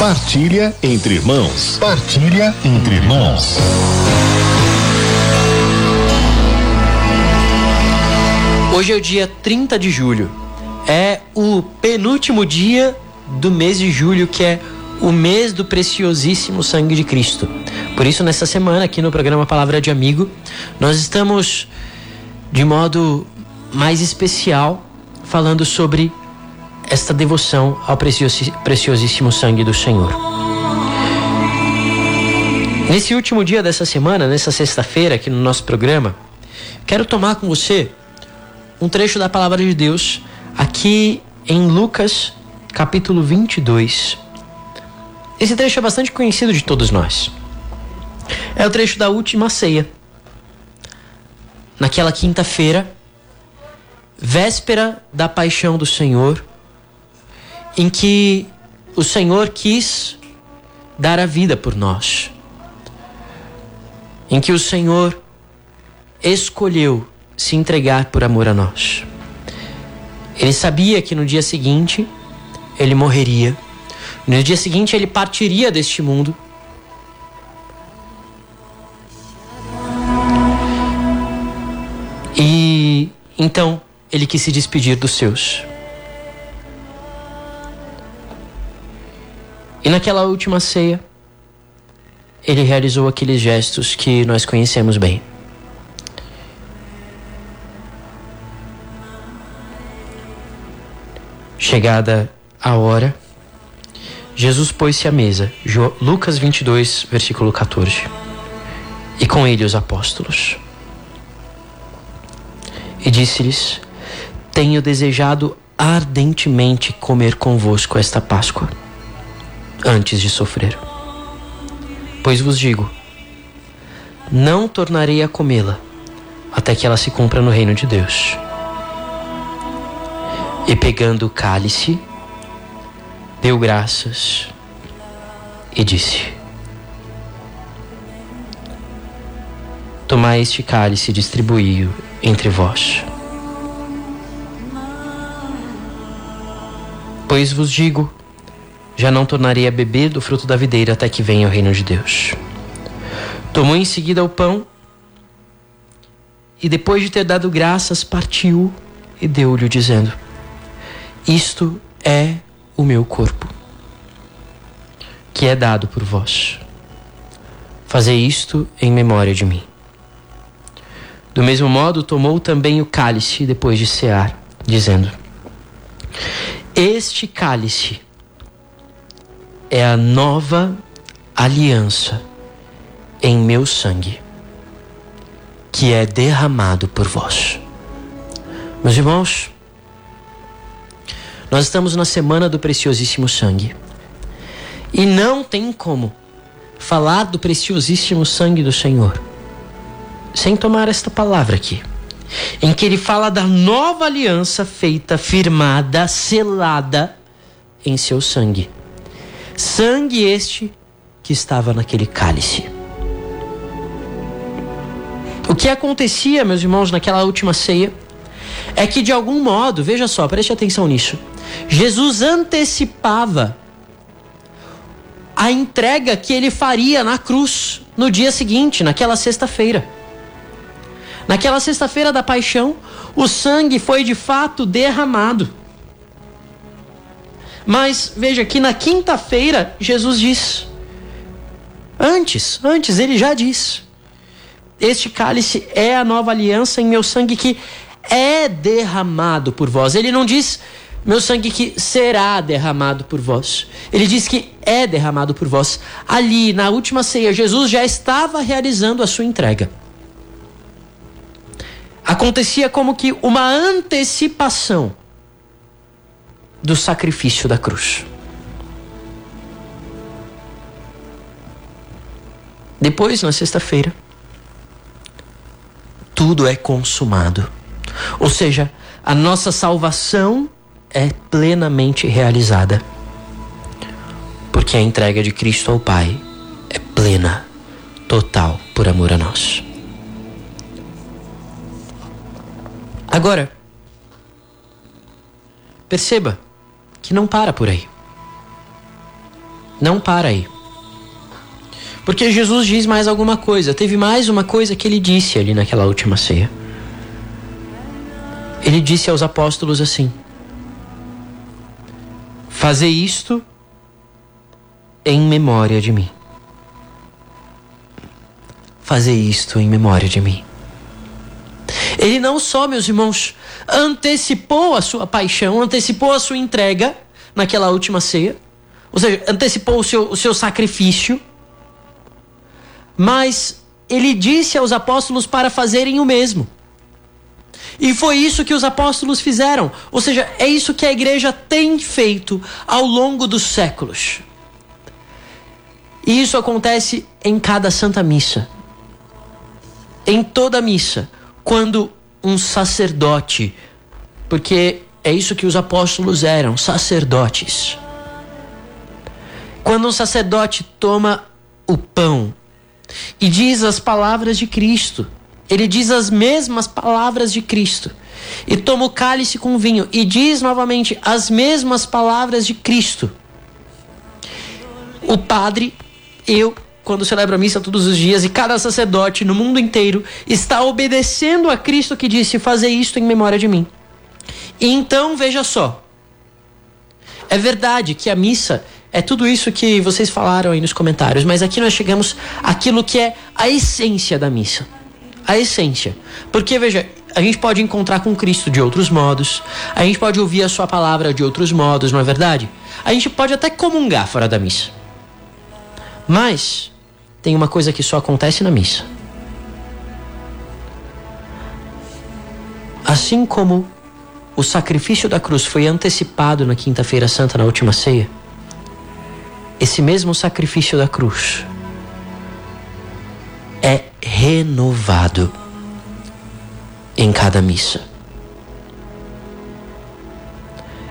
Partilha entre irmãos. Partilha entre irmãos. Hoje é o dia 30 de julho. É o penúltimo dia do mês de julho, que é o mês do preciosíssimo sangue de Cristo. Por isso, nessa semana, aqui no programa Palavra de Amigo, nós estamos de modo mais especial falando sobre esta devoção ao preciosíssimo sangue do Senhor. Nesse último dia dessa semana, nessa sexta-feira, aqui no nosso programa, quero tomar com você um trecho da palavra de Deus aqui em Lucas, capítulo 22. Esse trecho é bastante conhecido de todos nós. É o trecho da última ceia. Naquela quinta-feira, véspera da paixão do Senhor, em que o Senhor quis dar a vida por nós, em que o Senhor escolheu se entregar por amor a nós. Ele sabia que no dia seguinte ele morreria, no dia seguinte ele partiria deste mundo. E então ele quis se despedir dos seus. E naquela última ceia, ele realizou aqueles gestos que nós conhecemos bem. Chegada a hora, Jesus pôs-se à mesa, Lucas 22, versículo 14, e com ele os apóstolos. E disse-lhes: Tenho desejado ardentemente comer convosco esta Páscoa antes de sofrer. Pois vos digo: não tornarei a comê-la até que ela se cumpra no reino de Deus. E pegando o cálice, deu graças e disse: Tomai este cálice e distribuí-o entre vós. Pois vos digo já não tornarei a beber do fruto da videira até que venha o reino de Deus. Tomou em seguida o pão e, depois de ter dado graças, partiu e deu-lhe, dizendo: Isto é o meu corpo, que é dado por vós. Fazei isto em memória de mim. Do mesmo modo, tomou também o cálice depois de cear, dizendo: Este cálice é a nova aliança em meu sangue, que é derramado por vós. Meus irmãos, nós estamos na semana do preciosíssimo sangue. E não tem como falar do preciosíssimo sangue do Senhor sem tomar esta palavra aqui, em que ele fala da nova aliança feita, firmada, selada em seu sangue. Sangue este que estava naquele cálice. O que acontecia, meus irmãos, naquela última ceia, é que de algum modo, veja só, preste atenção nisso, Jesus antecipava a entrega que ele faria na cruz no dia seguinte, naquela sexta-feira. Naquela sexta-feira da paixão, o sangue foi de fato derramado. Mas veja que na quinta-feira Jesus diz: Antes, antes ele já diz: Este cálice é a nova aliança em meu sangue que é derramado por vós. Ele não diz meu sangue que será derramado por vós. Ele diz que é derramado por vós. Ali, na última ceia, Jesus já estava realizando a sua entrega. Acontecia como que uma antecipação do sacrifício da cruz. Depois, na sexta-feira, tudo é consumado. Ou seja, a nossa salvação é plenamente realizada. Porque a entrega de Cristo ao Pai é plena, total, por amor a nós. Agora, perceba que não para por aí. não para aí. Porque Jesus diz mais alguma coisa. Teve mais uma coisa que ele disse ali naquela última ceia. Ele disse aos apóstolos assim: Fazer isto em memória de mim. Fazer isto em memória de mim. Ele não só, meus irmãos, antecipou a sua paixão, antecipou a sua entrega naquela última ceia, ou seja, antecipou o seu, o seu sacrifício, mas ele disse aos apóstolos para fazerem o mesmo. E foi isso que os apóstolos fizeram. Ou seja, é isso que a igreja tem feito ao longo dos séculos. E isso acontece em cada santa missa. Em toda missa, quando um sacerdote, porque é isso que os apóstolos eram, sacerdotes. Quando um sacerdote toma o pão e diz as palavras de Cristo, ele diz as mesmas palavras de Cristo. E toma o cálice com vinho e diz novamente as mesmas palavras de Cristo. O padre, eu, quando celebro a missa todos os dias, e cada sacerdote no mundo inteiro está obedecendo a Cristo que disse: Fazer isto em memória de mim. E então, veja só. É verdade que a missa é tudo isso que vocês falaram aí nos comentários, mas aqui nós chegamos àquilo que é a essência da missa a essência. Porque, veja, a gente pode encontrar com Cristo de outros modos, a gente pode ouvir a Sua palavra de outros modos, não é verdade? A gente pode até comungar fora da missa. Mas tem uma coisa que só acontece na missa. Assim como o sacrifício da cruz foi antecipado na Quinta-feira Santa, na última ceia, esse mesmo sacrifício da cruz é renovado em cada missa.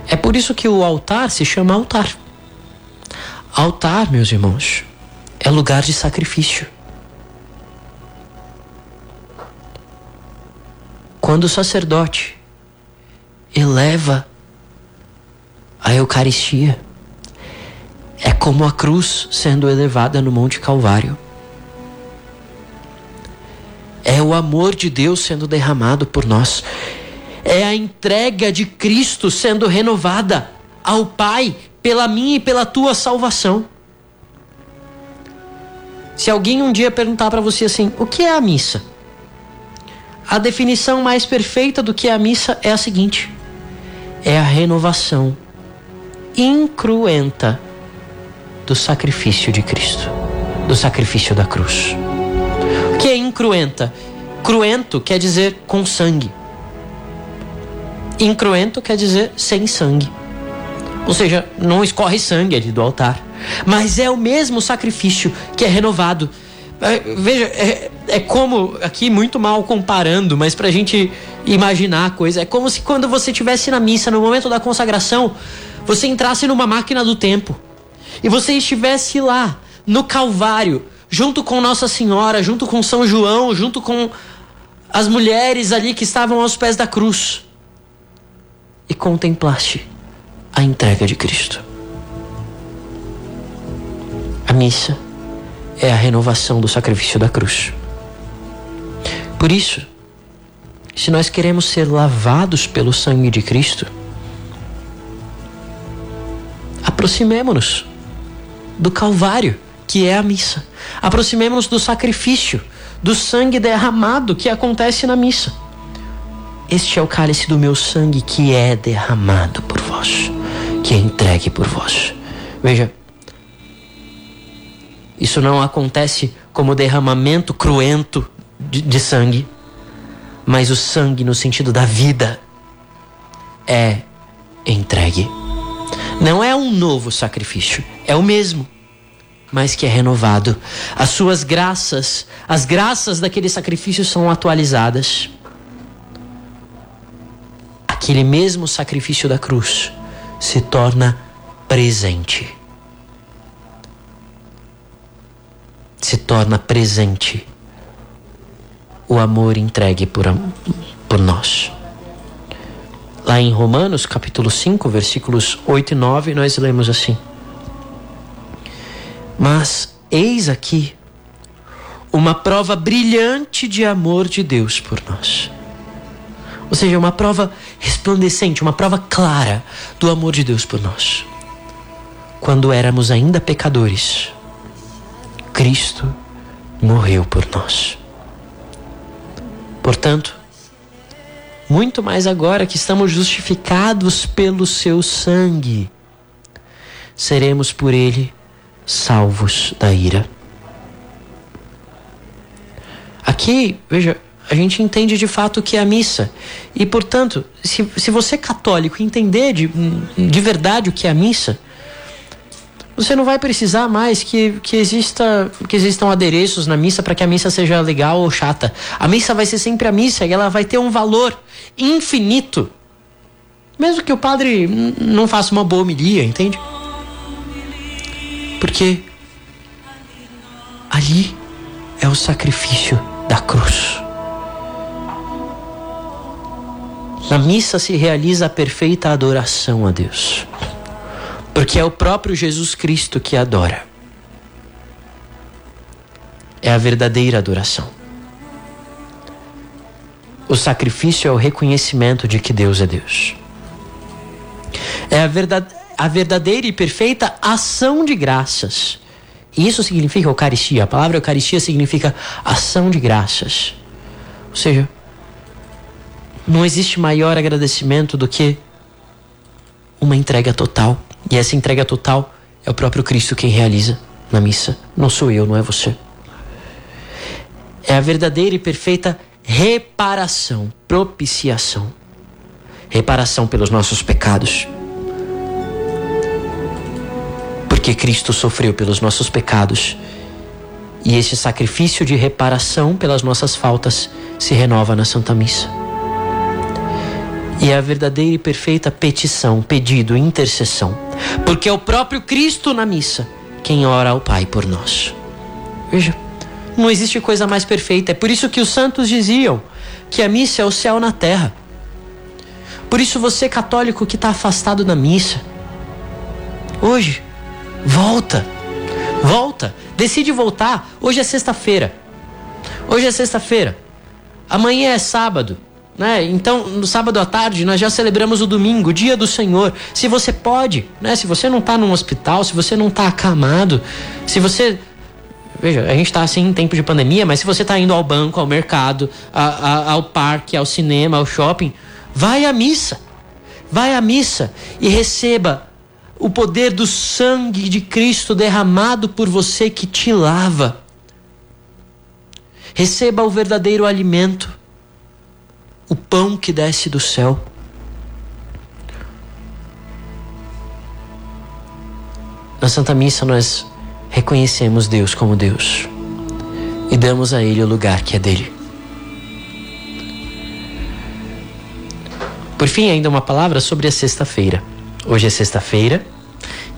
É por isso que o altar se chama altar. Altar, meus irmãos, é lugar de sacrifício. Quando o sacerdote eleva a Eucaristia, é como a cruz sendo elevada no Monte Calvário. É o amor de Deus sendo derramado por nós. É a entrega de Cristo sendo renovada ao Pai pela minha e pela tua salvação. Se alguém um dia perguntar para você assim: o que é a missa? A definição mais perfeita do que é a missa é a seguinte: é a renovação incruenta do sacrifício de Cristo, do sacrifício da cruz que é incruenta? Cruento quer dizer com sangue. Incruento quer dizer sem sangue. Ou seja, não escorre sangue ali do altar. Mas é o mesmo sacrifício que é renovado. É, veja, é, é como, aqui muito mal comparando, mas para a gente imaginar a coisa, é como se quando você estivesse na missa, no momento da consagração, você entrasse numa máquina do tempo e você estivesse lá, no Calvário, junto com Nossa Senhora, junto com São João, junto com as mulheres ali que estavam aos pés da cruz e contemplaste a entrega de Cristo. A missa é a renovação do sacrifício da cruz. Por isso, se nós queremos ser lavados pelo sangue de Cristo, aproximemo-nos do Calvário que é a missa. Aproximemos-nos do sacrifício, do sangue derramado que acontece na missa. Este é o cálice do meu sangue que é derramado por vós, que é entregue por vós. Veja, isso não acontece como derramamento cruento de, de sangue, mas o sangue no sentido da vida é entregue. Não é um novo sacrifício, é o mesmo mas que é renovado. As suas graças, as graças daquele sacrifício são atualizadas. Aquele mesmo sacrifício da cruz se torna presente. Se torna presente o amor entregue por, por nós. Lá em Romanos, capítulo 5, versículos 8 e 9, nós lemos assim: Mas eis aqui uma prova brilhante de amor de Deus por nós. Ou seja, uma prova resplandecente, uma prova clara do amor de Deus por nós. Quando éramos ainda pecadores, Cristo morreu por nós. Portanto, muito mais agora que estamos justificados pelo seu sangue, seremos por ele salvos da ira. Aqui, veja, a gente entende de fato o que é a missa. E, portanto, se, se você é católico entender de, de verdade o que é a missa, você não vai precisar mais que, que, exista, que existam adereços na missa para que a missa seja legal ou chata. A missa vai ser sempre a missa e ela vai ter um valor infinito. Mesmo que o padre não faça uma boa homilia, entende? Porque ali é o sacrifício da cruz. Na missa se realiza a perfeita adoração a Deus. Porque é o próprio Jesus Cristo que adora. É a verdadeira adoração. O sacrifício é o reconhecimento de que Deus é Deus. É a, verdade, a verdadeira e perfeita ação de graças. Isso significa Eucaristia. A palavra Eucaristia significa ação de graças. Ou seja, não existe maior agradecimento do que uma entrega total. E essa entrega total é o próprio Cristo quem realiza na missa. Não sou eu, não é você. É a verdadeira e perfeita reparação, propiciação. Reparação pelos nossos pecados. Porque Cristo sofreu pelos nossos pecados. E esse sacrifício de reparação pelas nossas faltas se renova na Santa Missa e é a verdadeira e perfeita petição, pedido, intercessão. Porque é o próprio Cristo na missa quem ora ao Pai por nós. Veja, não existe coisa mais perfeita. É por isso que os santos diziam que a missa é o céu na terra. Por isso, você católico que está afastado da missa, hoje, volta, volta, decide voltar. Hoje é sexta-feira. Hoje é sexta-feira. Amanhã é sábado. Né? Então, no sábado à tarde, nós já celebramos o domingo, dia do Senhor. Se você pode, né? se você não está num hospital, se você não está acamado, se você. Veja, a gente está assim em tempo de pandemia, mas se você está indo ao banco, ao mercado, a, a, ao parque, ao cinema, ao shopping, vai à missa. Vai à missa e receba o poder do sangue de Cristo derramado por você que te lava. Receba o verdadeiro alimento o pão que desce do céu. Na Santa Missa nós reconhecemos Deus como Deus e damos a Ele o lugar que é dele. Por fim, ainda uma palavra sobre a sexta-feira. Hoje é sexta-feira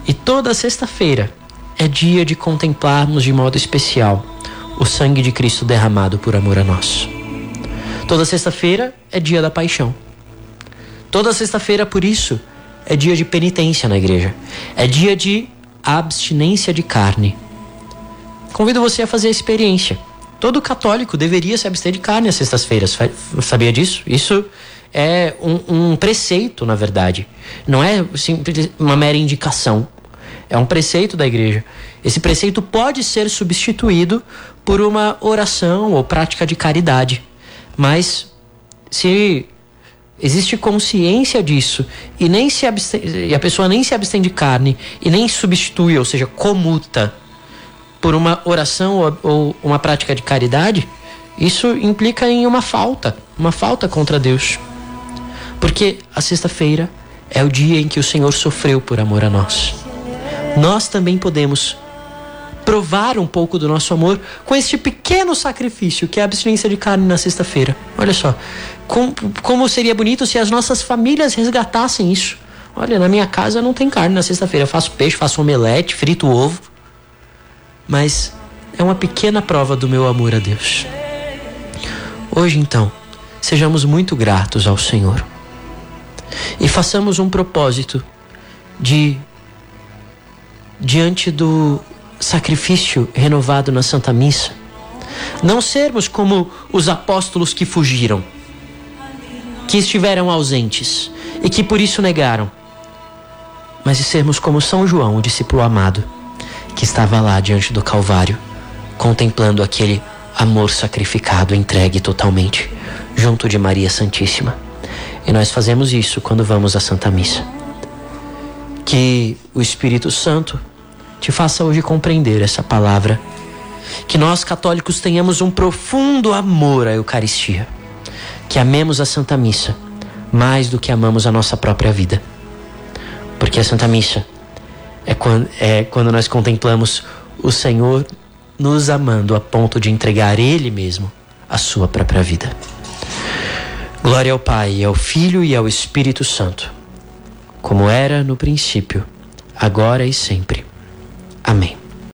e toda sexta-feira é dia de contemplarmos de modo especial o sangue de Cristo derramado por amor a nós. Toda sexta-feira é dia da paixão. Toda sexta-feira, por isso, é dia de penitência na igreja. É dia de abstinência de carne. Convido você a fazer a experiência. Todo católico deveria se abster de carne às sextas-feiras. Sabia disso? Isso é um, um, preceito, na verdade. Não é simples uma mera indicação. É um preceito da igreja. Esse preceito pode ser substituído por uma oração ou prática de caridade. Mas se existe consciência disso e nem se e a pessoa nem se abstém de carne e nem substitui, ou seja, comuta por uma oração ou, ou uma prática de caridade, isso implica em uma falta, uma falta contra Deus. Porque a sexta-feira é o dia em que o Senhor sofreu por amor a nós. Nós também podemos provar um pouco do nosso amor com este pequeno sacrifício que é a abstinência de carne na sexta-feira. Olha só, com, como seria bonito se as nossas famílias resgatassem isso. Olha, na minha casa não tem carne na sexta-feira. Eu faço peixe, faço omelete, frito ovo. Mas é uma pequena prova do meu amor a Deus. Hoje, então, sejamos muito gratos ao Senhor e façamos um propósito de, diante do, sacrifício renovado na Santa Missa. Não sermos como os apóstolos que fugiram, que estiveram ausentes e que por isso negaram, mas de sermos como São João, o discípulo amado, que estava lá diante do Calvário, contemplando aquele amor sacrificado, entregue totalmente, junto de Maria Santíssima. E nós fazemos isso quando vamos à Santa Missa. Que o Espírito Santo te faça hoje compreender essa palavra. Que nós católicos tenhamos um profundo amor à Eucaristia. Que amemos a Santa Missa mais do que amamos a nossa própria vida. Porque a Santa Missa é quando, é quando nós contemplamos o Senhor nos amando a ponto de entregar Ele mesmo a sua própria vida. Glória ao Pai, ao Filho e ao Espírito Santo, como era no princípio, agora e sempre. Amém.